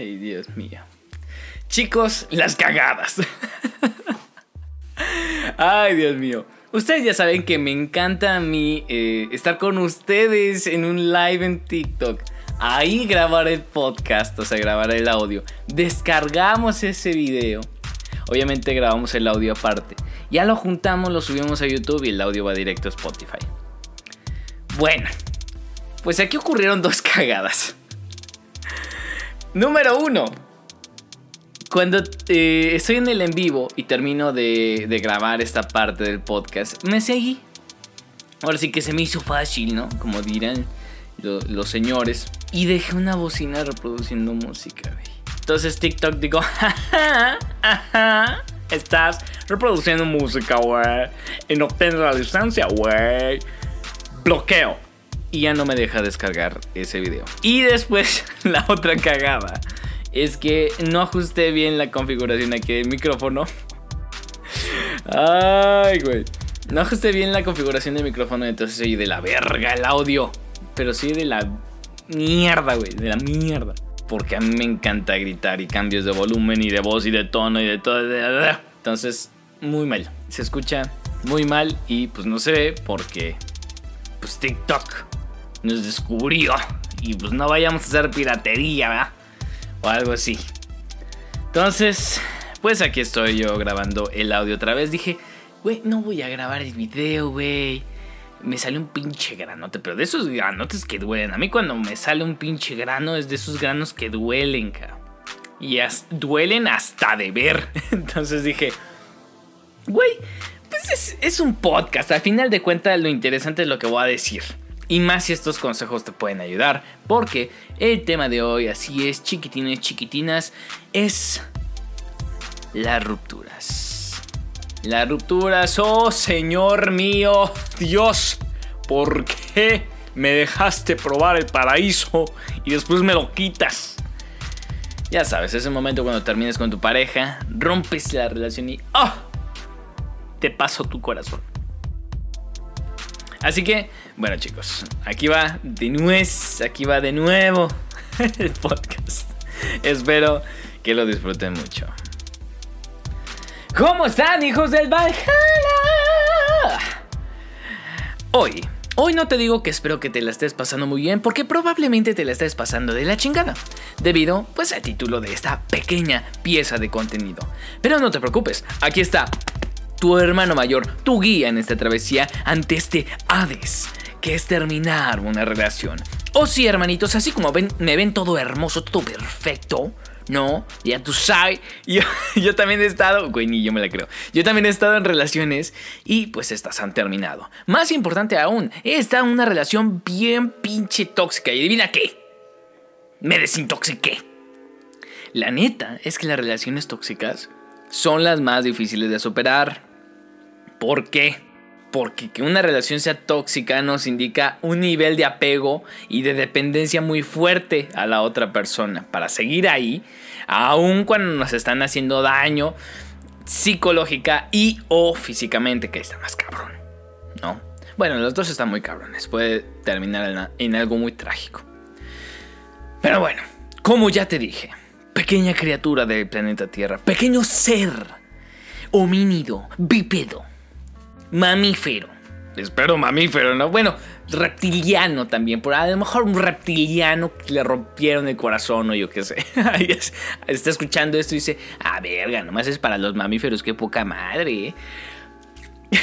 Ay, Dios mío. Chicos, las cagadas. Ay, Dios mío. Ustedes ya saben que me encanta a mí eh, estar con ustedes en un live en TikTok. Ahí grabar el podcast, o sea, grabar el audio. Descargamos ese video. Obviamente grabamos el audio aparte. Ya lo juntamos, lo subimos a YouTube y el audio va directo a Spotify. Bueno, pues aquí ocurrieron dos cagadas. Número uno. Cuando eh, estoy en el en vivo y termino de, grabar esta parte del podcast, me seguí. Ahora sí que se me hizo fácil, ¿no? Como dirán los señores. Y dejé una bocina reproduciendo música, güey. Entonces TikTok digo, estás reproduciendo música, güey. Y no la licencia, güey. Bloqueo. Y ya no me deja descargar ese video. Y después, la otra cagada es que no ajusté bien la configuración aquí del micrófono. Ay, güey. No ajusté bien la configuración del micrófono, entonces soy de la verga el audio. Pero soy de la mierda, güey. De la mierda. Porque a mí me encanta gritar y cambios de volumen y de voz y de tono y de todo. Entonces, muy mal. Se escucha muy mal y pues no se ve porque pues TikTok nos descubrió. Y pues no vayamos a hacer piratería, ¿verdad? o algo así. Entonces, pues aquí estoy yo grabando el audio otra vez. Dije, güey, no voy a grabar el video, güey. Me sale un pinche granote, pero de esos granotes que duelen. A mí cuando me sale un pinche grano es de esos granos que duelen, cabrón. Y duelen hasta de ver. Entonces dije, güey, pues es, es un podcast. Al final de cuentas lo interesante es lo que voy a decir. Y más si estos consejos te pueden ayudar. Porque el tema de hoy, así es, chiquitines, chiquitinas, es las rupturas. Las rupturas, oh Señor mío, Dios, ¿por qué me dejaste probar el paraíso y después me lo quitas? Ya sabes, ese momento cuando termines con tu pareja, rompes la relación y ¡oh! Te paso tu corazón. Así que, bueno chicos, aquí va de nuez, aquí va de nuevo el podcast. Espero que lo disfruten mucho. ¿Cómo están hijos del Valhalla? Hoy, hoy no te digo que espero que te la estés pasando muy bien porque probablemente te la estés pasando de la chingada, debido pues al título de esta pequeña pieza de contenido. Pero no te preocupes, aquí está tu hermano mayor, tu guía en esta travesía ante este Hades, que es terminar una relación. O sí, hermanitos, así como ven, me ven todo hermoso, todo perfecto. No, ya tú sabes. Yo, yo también he estado, güey, ni yo me la creo. Yo también he estado en relaciones y pues estas han terminado. Más importante aún, he estado en una relación bien pinche tóxica. Y adivina qué, me desintoxiqué. La neta es que las relaciones tóxicas son las más difíciles de superar. ¿Por qué? Porque que una relación sea tóxica nos indica un nivel de apego y de dependencia muy fuerte a la otra persona. Para seguir ahí, aun cuando nos están haciendo daño psicológica y o físicamente, que está más cabrón. ¿No? Bueno, los dos están muy cabrones. Puede terminar en, algo muy trágico. Pero bueno, como ya te dije, pequeña criatura del planeta Tierra, pequeño ser, homínido, bípedo mamífero. Espero mamífero, ¿no? Bueno, reptiliano también. Por a lo mejor un reptiliano que le rompieron el corazón o yo qué sé. Está escuchando esto y dice, ah, verga, nomás es para los mamíferos, qué poca madre. ¿eh?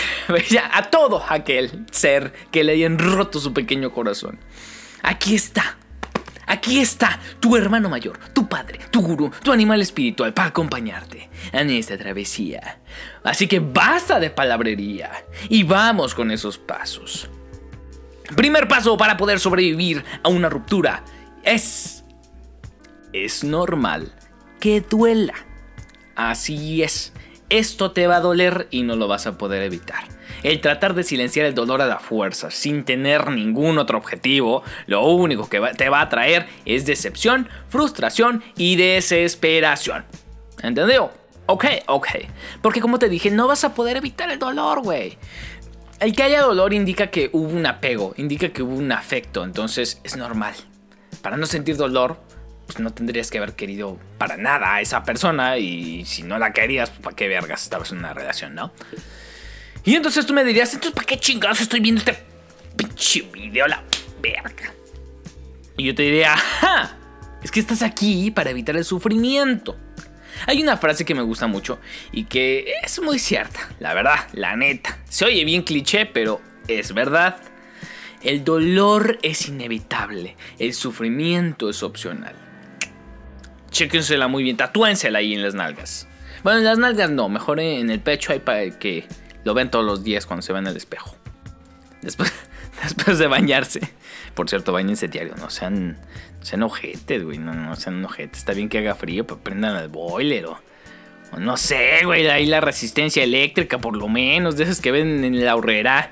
a todo aquel ser que le hayan roto su pequeño corazón. Aquí está Aquí está tu hermano mayor, tu padre, tu gurú, tu animal espiritual para acompañarte en esta travesía. Así que basta de palabrería y vamos con esos pasos. Primer paso para poder sobrevivir a una ruptura es... Es normal que duela. Así es. Esto te va a doler y no lo vas a poder evitar. El tratar de silenciar el dolor a la fuerza sin tener ningún otro objetivo, lo único que te va a traer es decepción, frustración y desesperación. ¿Entendido? Ok, ok. Porque como te dije, no vas a poder evitar el dolor, güey. El que haya dolor indica que hubo un apego, indica que hubo un afecto, entonces es normal. Para no sentir dolor, pues no tendrías que haber querido para nada a esa persona y si no la querías, pues, ¿para qué vergas estabas en una relación, no? Y entonces tú me dirías, entonces ¿para qué chingados estoy viendo este pinche video la verga? Y yo te diría, ¡ajá! Es que estás aquí para evitar el sufrimiento. Hay una frase que me gusta mucho y que es muy cierta, la verdad, la neta. Se oye bien cliché, pero es verdad. El dolor es inevitable, el sufrimiento es opcional. Chéquensela muy bien, tatúensela ahí en las nalgas. Bueno, en las nalgas no, mejor en el pecho hay para que lo vean todos los días cuando se ven al espejo. Después, después de bañarse. Por cierto, bañense diario, no sean, sean ojetes, güey, no, no sean ojetes. Está bien que haga frío, pero prendan el boiler o, o no sé, güey, ahí la resistencia eléctrica por lo menos, de esas que ven en la horrera.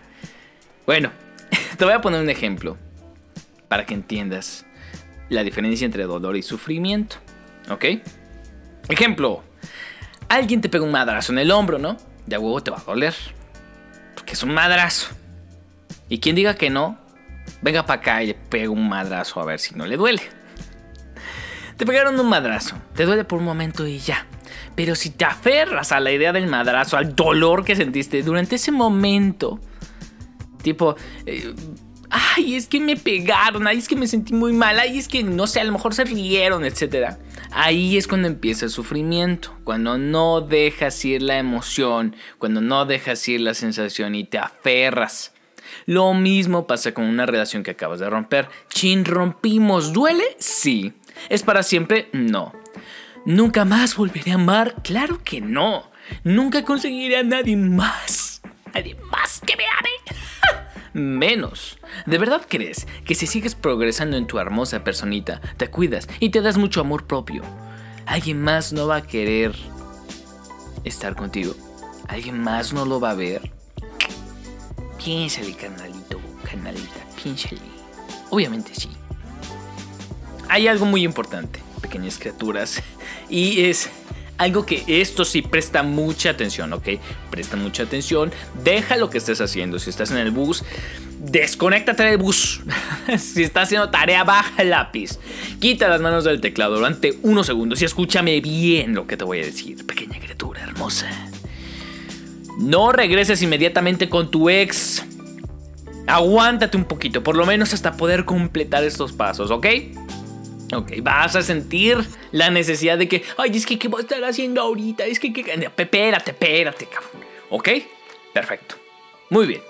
Bueno, te voy a poner un ejemplo para que entiendas la diferencia entre dolor y sufrimiento. ¿Ok? Ejemplo. Alguien te pega un madrazo en el hombro, ¿no? De huevo te va a doler. Porque es un madrazo. Y quien diga que no, venga para acá y le pega un madrazo a ver si no le duele. Te pegaron un madrazo. Te duele por un momento y ya. Pero si te aferras a la idea del madrazo, al dolor que sentiste durante ese momento, tipo, eh, ay, es que me pegaron, ay, es que me sentí muy mal, ay, es que no sé, a lo mejor se rieron, etc. Ahí es cuando empieza el sufrimiento, cuando no dejas ir la emoción, cuando no dejas ir la sensación y te aferras. Lo mismo pasa con una relación que acabas de romper. Chin, rompimos, ¿duele? Sí. ¿Es para siempre? No. ¿Nunca más volveré a amar? Claro que no. Nunca conseguiré a nadie más. Nadie más que me ame. Menos. ¿De verdad crees que si sigues progresando en tu hermosa personita, te cuidas y te das mucho amor propio, alguien más no va a querer estar contigo? ¿Alguien más no lo va a ver? Piénsale, canalito, canalita, piénsale. Obviamente sí. Hay algo muy importante, pequeñas criaturas, y es algo que esto sí presta mucha atención, ¿ok? Presta mucha atención, deja lo que estés haciendo. Si estás en el bus, desconéctate del bus. si estás haciendo tarea, baja el lápiz. Quita las manos del teclado durante unos segundos y escúchame bien lo que te voy a decir, pequeña criatura hermosa. No regreses inmediatamente con tu ex. Aguántate un poquito, por lo menos hasta poder completar estos pasos, ¿ok? Ok, vas a sentir la necesidad de que, ay, es que, ¿qué voy a estar haciendo ahorita? Es que, que, espérate, espérate, cabrón. ¿Ok? Perfecto. Muy bien.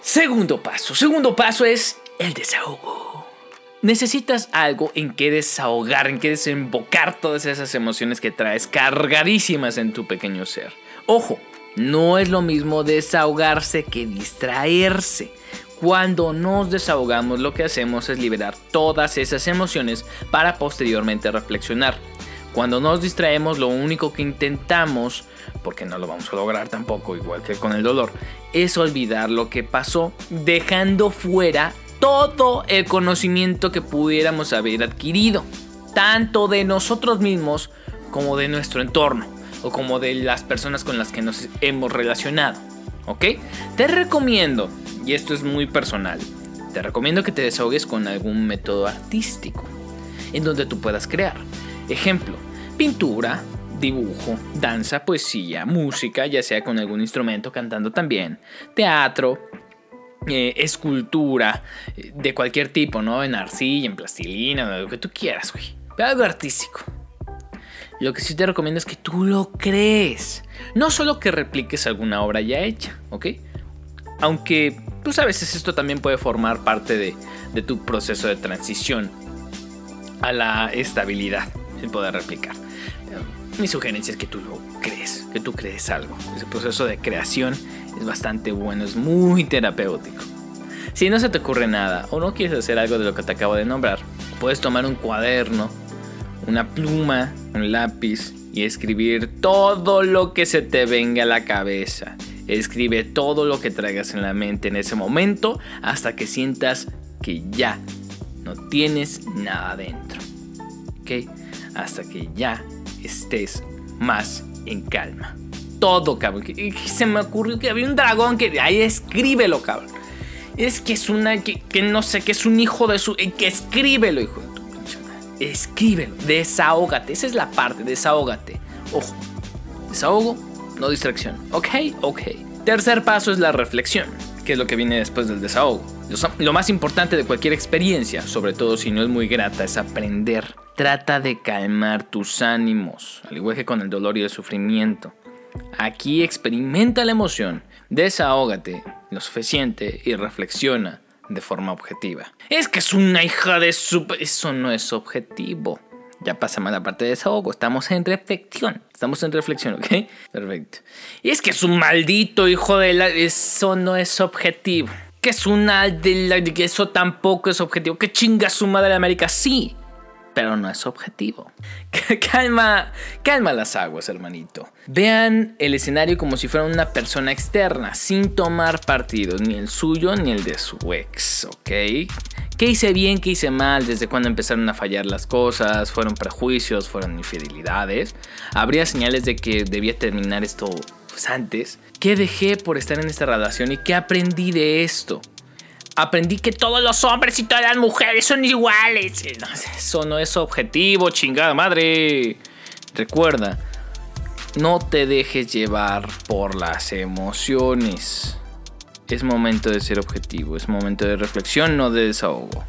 Segundo paso. Segundo paso es el desahogo. Necesitas algo en que desahogar, en que desembocar todas esas emociones que traes cargadísimas en tu pequeño ser. Ojo, no es lo mismo desahogarse que distraerse. Cuando nos desahogamos lo que hacemos es liberar todas esas emociones para posteriormente reflexionar. Cuando nos distraemos lo único que intentamos, porque no lo vamos a lograr tampoco igual que con el dolor, es olvidar lo que pasó dejando fuera todo el conocimiento que pudiéramos haber adquirido, tanto de nosotros mismos como de nuestro entorno o como de las personas con las que nos hemos relacionado. ¿Ok? Te recomiendo y esto es muy personal, te recomiendo que te desahogues con algún método artístico en donde tú puedas crear. Ejemplo, pintura, dibujo, danza, poesía, música, ya sea con algún instrumento, cantando también, teatro, eh, escultura, eh, de cualquier tipo, ¿no? En arcilla, en plastilina, lo que tú quieras, güey. algo artístico. Lo que sí te recomiendo es que tú lo crees. No solo que repliques alguna obra ya hecha, ¿ok? Aunque pues a veces esto también puede formar parte de, tu proceso de transición a la estabilidad, sin poder replicar. Mi sugerencia es que tú lo crees, que tú crees algo. Ese proceso de creación es bastante bueno, es muy terapéutico. Si no se te ocurre nada o no quieres hacer algo de lo que te acabo de nombrar, puedes tomar un cuaderno, una pluma, un lápiz y escribir todo lo que se te venga a la cabeza. Escribe todo lo que traigas en la mente en ese momento hasta que sientas que ya no tienes nada dentro. ¿Ok? Hasta que ya estés más en calma. Todo, cabrón. Se me ocurrió que había un dragón que... Ahí escríbelo, cabrón. Es que es una... Que, no sé, que es un hijo de su... Que escríbelo, hijo escríbelo, desahógate. Esa es la parte, desahógate. Ojo, desahogo, no distracción. Ok, ok. Tercer paso es la reflexión, que es lo que viene después del desahogo. Lo más importante de cualquier experiencia, sobre todo si no es muy grata, es aprender. Trata de calmar tus ánimos, al igual que con el dolor y el sufrimiento. Aquí experimenta la emoción, desahógate lo suficiente y reflexiona de forma objetiva. Es que es una hija de su... Eso no es objetivo. Ya pasamos la parte de desahogo. Estamos en reflexión. Estamos en reflexión, ¿ok? Perfecto. Y es que es un maldito hijo de la... Eso no es objetivo. Que es una de la... Eso tampoco es objetivo. Que chinga su madre de América. Sí pero no es objetivo. calma, calma las aguas, hermanito. Vean el escenario como si fuera una persona externa, sin tomar partidos, ni el suyo ni el de su ex, ¿ok? ¿Qué hice bien, qué hice mal? ¿Desde cuándo empezaron a fallar las cosas? ¿Fueron prejuicios? ¿Fueron infidelidades? ¿Habría señales de que debía terminar esto pues, antes? ¿Qué dejé por estar en esta relación y qué aprendí de esto? Aprendí que todos los hombres y todas las mujeres son iguales. Eso no es objetivo, chingada madre. Recuerda, no te dejes llevar por las emociones. Es momento de ser objetivo, es momento de reflexión, no de desahogo.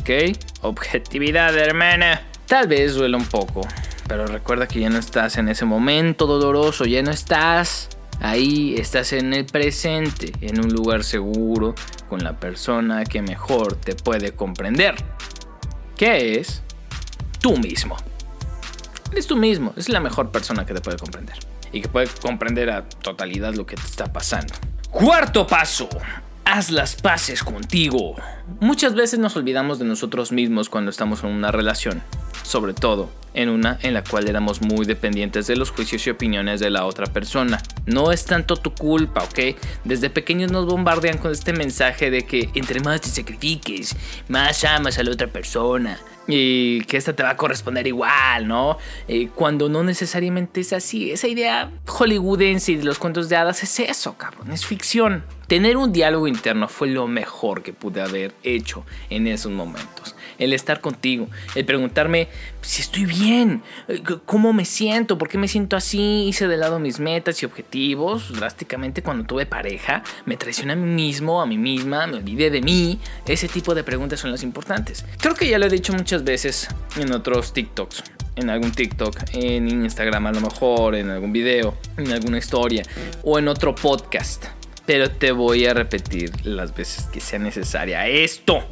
¿Ok? Objetividad, hermana. Tal vez duele un poco, pero recuerda que ya no estás en ese momento doloroso, ya no estás Ahí estás en el presente, en un lugar seguro, con la persona que mejor te puede comprender. ¿Qué es? Tú mismo. Eres tú mismo, es la mejor persona que te puede comprender. Y que puede comprender a totalidad lo que te está pasando. Cuarto paso. Haz las paces contigo. Muchas veces nos olvidamos de nosotros mismos cuando estamos en una relación sobre todo en una en la cual éramos muy dependientes de los juicios y opiniones de la otra persona. No es tanto tu culpa, ¿ok? Desde pequeños nos bombardean con este mensaje de que entre más te sacrifiques, más amas a la otra persona y que esta te va a corresponder igual, ¿no? Eh, cuando no necesariamente es así. Esa idea hollywoodense y de los cuentos de hadas es eso, cabrón, es ficción. Tener un diálogo interno fue lo mejor que pude haber hecho en esos momentos. El estar contigo, el preguntarme si estoy bien, eh, cómo me siento, por qué me siento así, hice de lado mis metas y objetivos. Drásticamente cuando tuve pareja, me traicioné a mí mismo, a mí misma, me olvidé de mí. Ese tipo de preguntas son las importantes. Creo que ya lo he dicho muchas veces en otros TikToks en algún TikTok, en Instagram a lo mejor, en algún video, en alguna historia o en otro podcast. Pero te voy a repetir las veces que sea necesaria esto.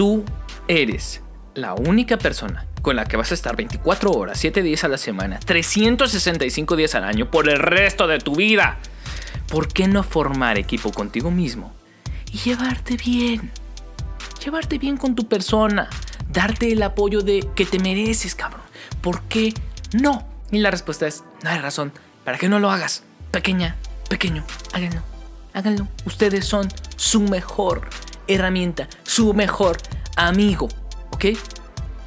Tú eres la única persona con la que vas a estar 24 horas, 7 días a la semana, 365 días al año por el resto de tu vida. ¿Por qué no formar equipo contigo mismo y llevarte bien? Llevarte bien con tu persona, darte el apoyo de que te mereces, cabrón. ¿Por qué no? Y la respuesta es, no hay razón para que no lo hagas. Pequeña, pequeño, háganlo, háganlo. Ustedes son su mejor herramienta, su mejor amigo, ¿ok?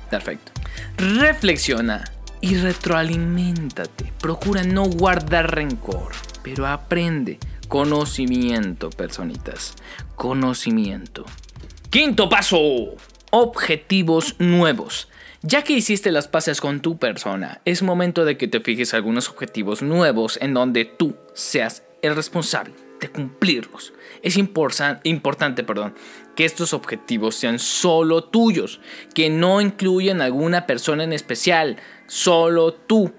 Perfecto. Reflexiona y retroalimentate. Procura no guardar rencor, pero aprende. Conocimiento, personitas. Conocimiento. Quinto paso. Objetivos nuevos. Ya que hiciste las paces con tu persona, es momento de que te fijes algunos objetivos nuevos en donde tú seas el responsable de cumplirlos. Es importante perdón, que estos objetivos sean solo tuyos, que no incluyan alguna persona en especial, solo tú.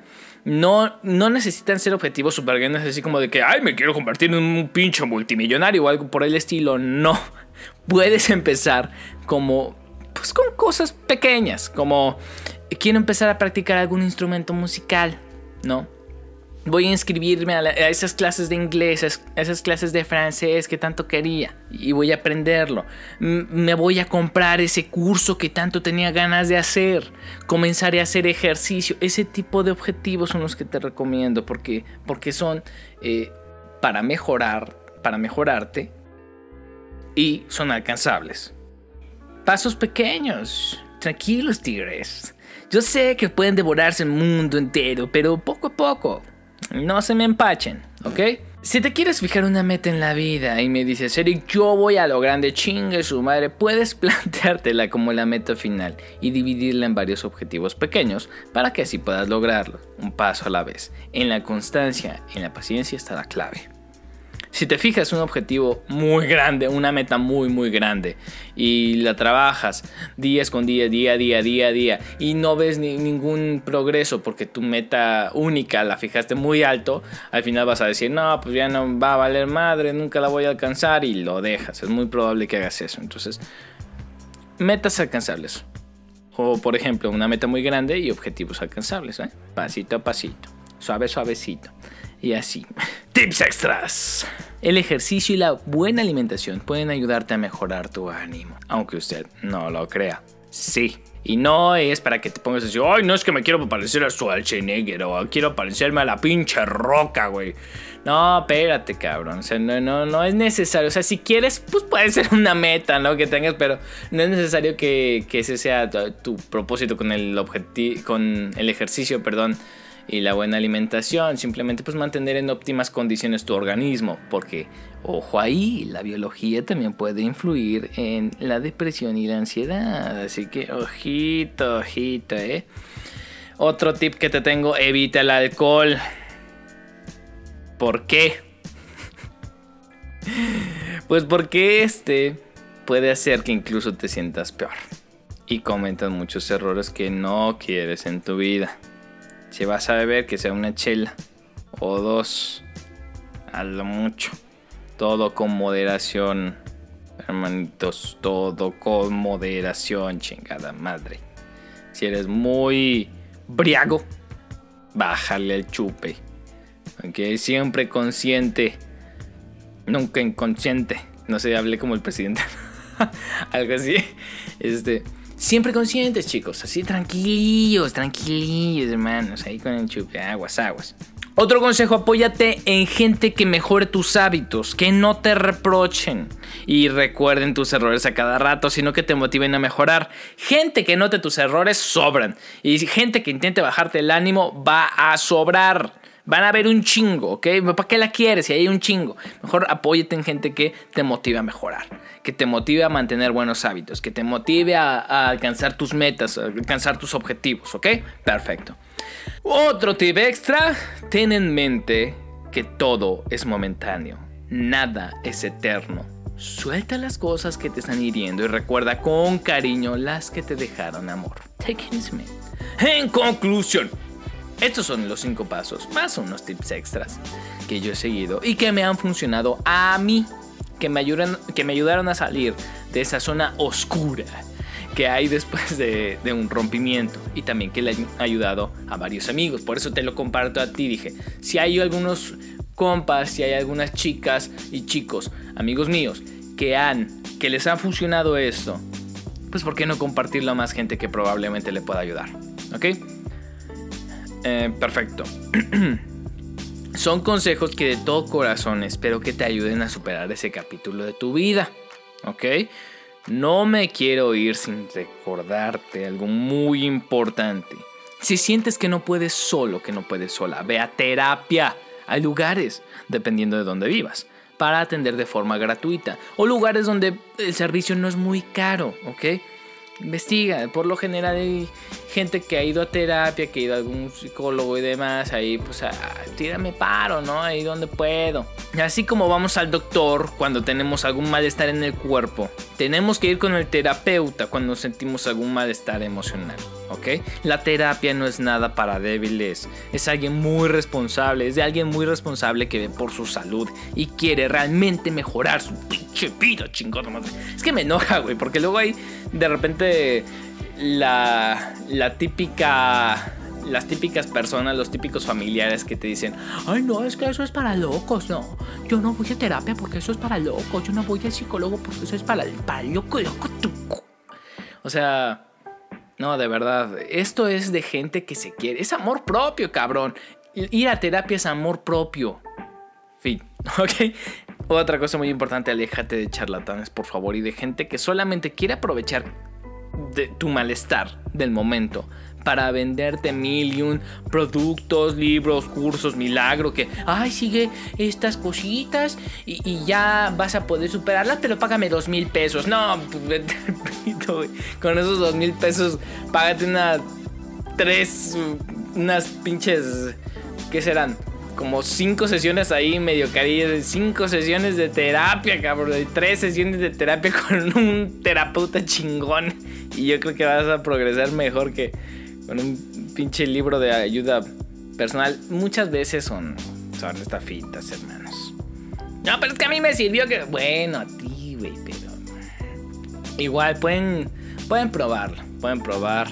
No, no necesitan ser objetivos super grandes, así como de que, ay, me quiero convertir en un pinche multimillonario o algo por el estilo. No. Puedes empezar como, pues con cosas pequeñas, como quiero empezar a practicar algún instrumento musical, ¿no? Voy a inscribirme a, esas clases de inglés, a esas clases de francés que tanto quería y voy a aprenderlo. me voy a comprar ese curso que tanto tenía ganas de hacer. Comenzaré a hacer ejercicio. Ese tipo de objetivos son los que te recomiendo porque, porque son eh, para mejorar, para mejorarte y son alcanzables. Pasos pequeños. Tranquilos, tigres. Yo sé que pueden devorarse el mundo entero, pero poco a poco no se me empachen, ¿ok? Si te quieres fijar una meta en la vida y me dices, Eric, yo voy a lo grande, chingue su madre, puedes planteártela como la meta final y dividirla en varios objetivos pequeños para que así puedas lograrlo, un paso a la vez. En la constancia, en la paciencia está la clave. Si te fijas un objetivo muy grande, una meta muy muy grande y la trabajas día con día, día, día, día, día y no ves ningún progreso porque tu meta única la fijaste muy alto, al final vas a decir, no, pues ya no va a valer madre, nunca la voy a alcanzar y lo dejas. Es muy probable que hagas eso. Entonces, metas alcanzables. O por ejemplo, una meta muy grande y objetivos alcanzables, ¿eh? pasito a pasito, suave, suavecito y así. Tips extras. El ejercicio y la buena alimentación pueden ayudarte a mejorar tu ánimo, aunque usted no lo crea. Sí. Y no es para que te pongas así, ay, no es que me quiero parecer a Schwarzenegger o quiero parecerme a la pinche roca, güey. No, espérate, cabrón. O sea, no, no, no es necesario. O sea, si quieres, pues puede ser una meta, ¿no? Que tengas, pero no es necesario que, que ese sea tu, tu propósito con el objetivo, con el ejercicio, perdón y la buena alimentación, simplemente pues mantener en óptimas condiciones tu organismo, porque ojo ahí, la biología también puede influir en la depresión y la ansiedad, así que ojito, ojito, eh. Otro tip que te tengo, evita el alcohol. ¿Por qué? pues porque este puede hacer que incluso te sientas peor y cometas muchos errores que no quieres en tu vida. Si vas a beber, que sea una chela o dos, a mucho. Todo con moderación, hermanitos, todo con moderación, chingada madre. Si eres muy briago, bájale el chupe. Aunque siempre consciente, nunca inconsciente. No sé, hablé como el presidente. Algo así. Este. Siempre conscientes, chicos. Así tranquilillos, tranquilillos, hermanos. Ahí con el chupe, aguas, aguas. Otro consejo, apóyate en gente que mejore tus hábitos, que no te reprochen y recuerden tus errores a cada rato, sino que te motiven a mejorar. Gente que note tus errores sobran y gente que intente bajarte el ánimo va a sobrar. Van a haber un chingo, ¿ok? ¿Para qué la quieres si hay un chingo? Mejor apóyate en gente que te motive a mejorar, que te motive a mantener buenos hábitos, que te motive a, alcanzar tus metas, alcanzar tus objetivos, ¿ok? Perfecto. Otro tip extra, ten en mente que todo es momentáneo, nada es eterno. Suelta las cosas que te están hiriendo y recuerda con cariño las que te dejaron amor. Take it me. En conclusión, estos son los 5 pasos, más unos tips extras que yo he seguido y que me han funcionado a mí, que me, ayudan, que me ayudaron a salir de esa zona oscura que hay después de, un rompimiento y también que le han ayudado a varios amigos. Por eso te lo comparto a ti. Dije, si hay algunos compas, si hay algunas chicas y chicos, amigos míos, que han, que les ha funcionado esto, pues ¿por qué no compartirlo a más gente que probablemente le pueda ayudar? ¿Ok? Eh, perfecto. Son consejos que de todo corazón espero que te ayuden a superar ese capítulo de tu vida. ¿Ok? No me quiero ir sin recordarte algo muy importante. Si sientes que no puedes solo, que no puedes sola, ve a terapia. Hay lugares, dependiendo de dónde vivas, para atender de forma gratuita. O lugares donde el servicio no es muy caro, ¿ok? Investiga, por lo general hay gente que ha ido a terapia, que ha ido a algún psicólogo y demás, ahí pues tírame paro, ¿no? Ahí donde puedo. Así como vamos al doctor cuando tenemos algún malestar en el cuerpo, tenemos que ir con el terapeuta cuando sentimos algún malestar emocional, ¿ok? La terapia no es nada para débiles, es alguien muy responsable, es de alguien muy responsable que ve por su salud y quiere realmente mejorar su pinche vida, chingón. Es que me enoja, güey, porque luego hay de repente la, la típica las típicas personas, los típicos familiares que te dicen, ay no, es que eso es para locos, no, yo no voy a terapia porque eso es para locos, yo no voy al psicólogo porque eso es para, para loco, loco, tuco. O sea, no, de verdad, esto es de gente que se quiere, es amor propio, cabrón. Ir a terapia es amor propio. Fin, ¿ok? Otra cosa muy importante, aléjate de charlatanes, por favor, y de gente que solamente quiere aprovechar de tu malestar del momento para venderte mil y un productos, libros, cursos, milagro, que, ay, sigue estas cositas y, ya vas a poder superarlas, pero págame dos mil pesos. No, con esos dos mil pesos, págate una, tres, unas pinches, ¿qué serán? Como cinco sesiones ahí medio carillas, cinco sesiones de terapia, cabrón, tres sesiones de terapia con un terapeuta chingón. Y yo creo que vas a progresar mejor que con un pinche libro de ayuda personal, muchas veces son, son estafitas, hermanos. No, pero es que a mí me sirvió que. Bueno, a ti, güey, pero. Igual pueden, pueden probarlo. Pueden probar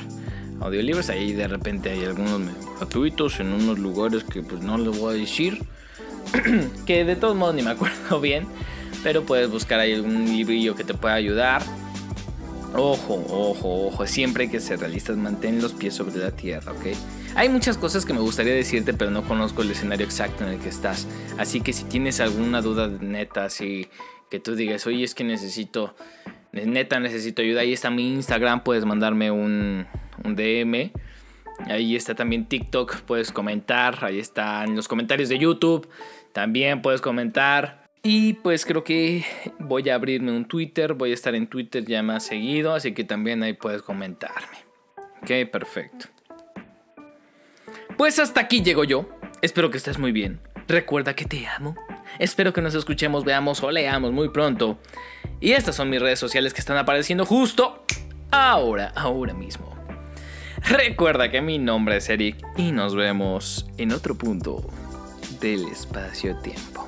audiolibros. Ahí de repente hay algunos gratuitos en unos lugares que pues no les voy a decir. que de todos modos ni me acuerdo bien. Pero puedes buscar ahí algún librillo que te pueda ayudar. Ojo, ojo, ojo, siempre que ser realistas, mantén los pies sobre la tierra, ¿ok? Hay muchas cosas que me gustaría decirte, pero no conozco el escenario exacto en el que estás. Así que si tienes alguna duda neta, así que tú digas, oye, es que necesito, neta necesito ayuda, ahí está mi Instagram, puedes mandarme un, un DM. Ahí está también TikTok, puedes comentar, ahí están los comentarios de YouTube, también puedes comentar. Y pues creo que voy a abrirme un Twitter, voy a estar en Twitter ya más seguido, así que también ahí puedes comentarme. Ok, perfecto. Pues hasta aquí llego yo. Espero que estés muy bien. Recuerda que te amo. Espero que nos escuchemos, veamos o leamos muy pronto. Y estas son mis redes sociales que están apareciendo justo ahora, ahora mismo. Recuerda que mi nombre es Eric y nos vemos en otro punto del espacio-tiempo.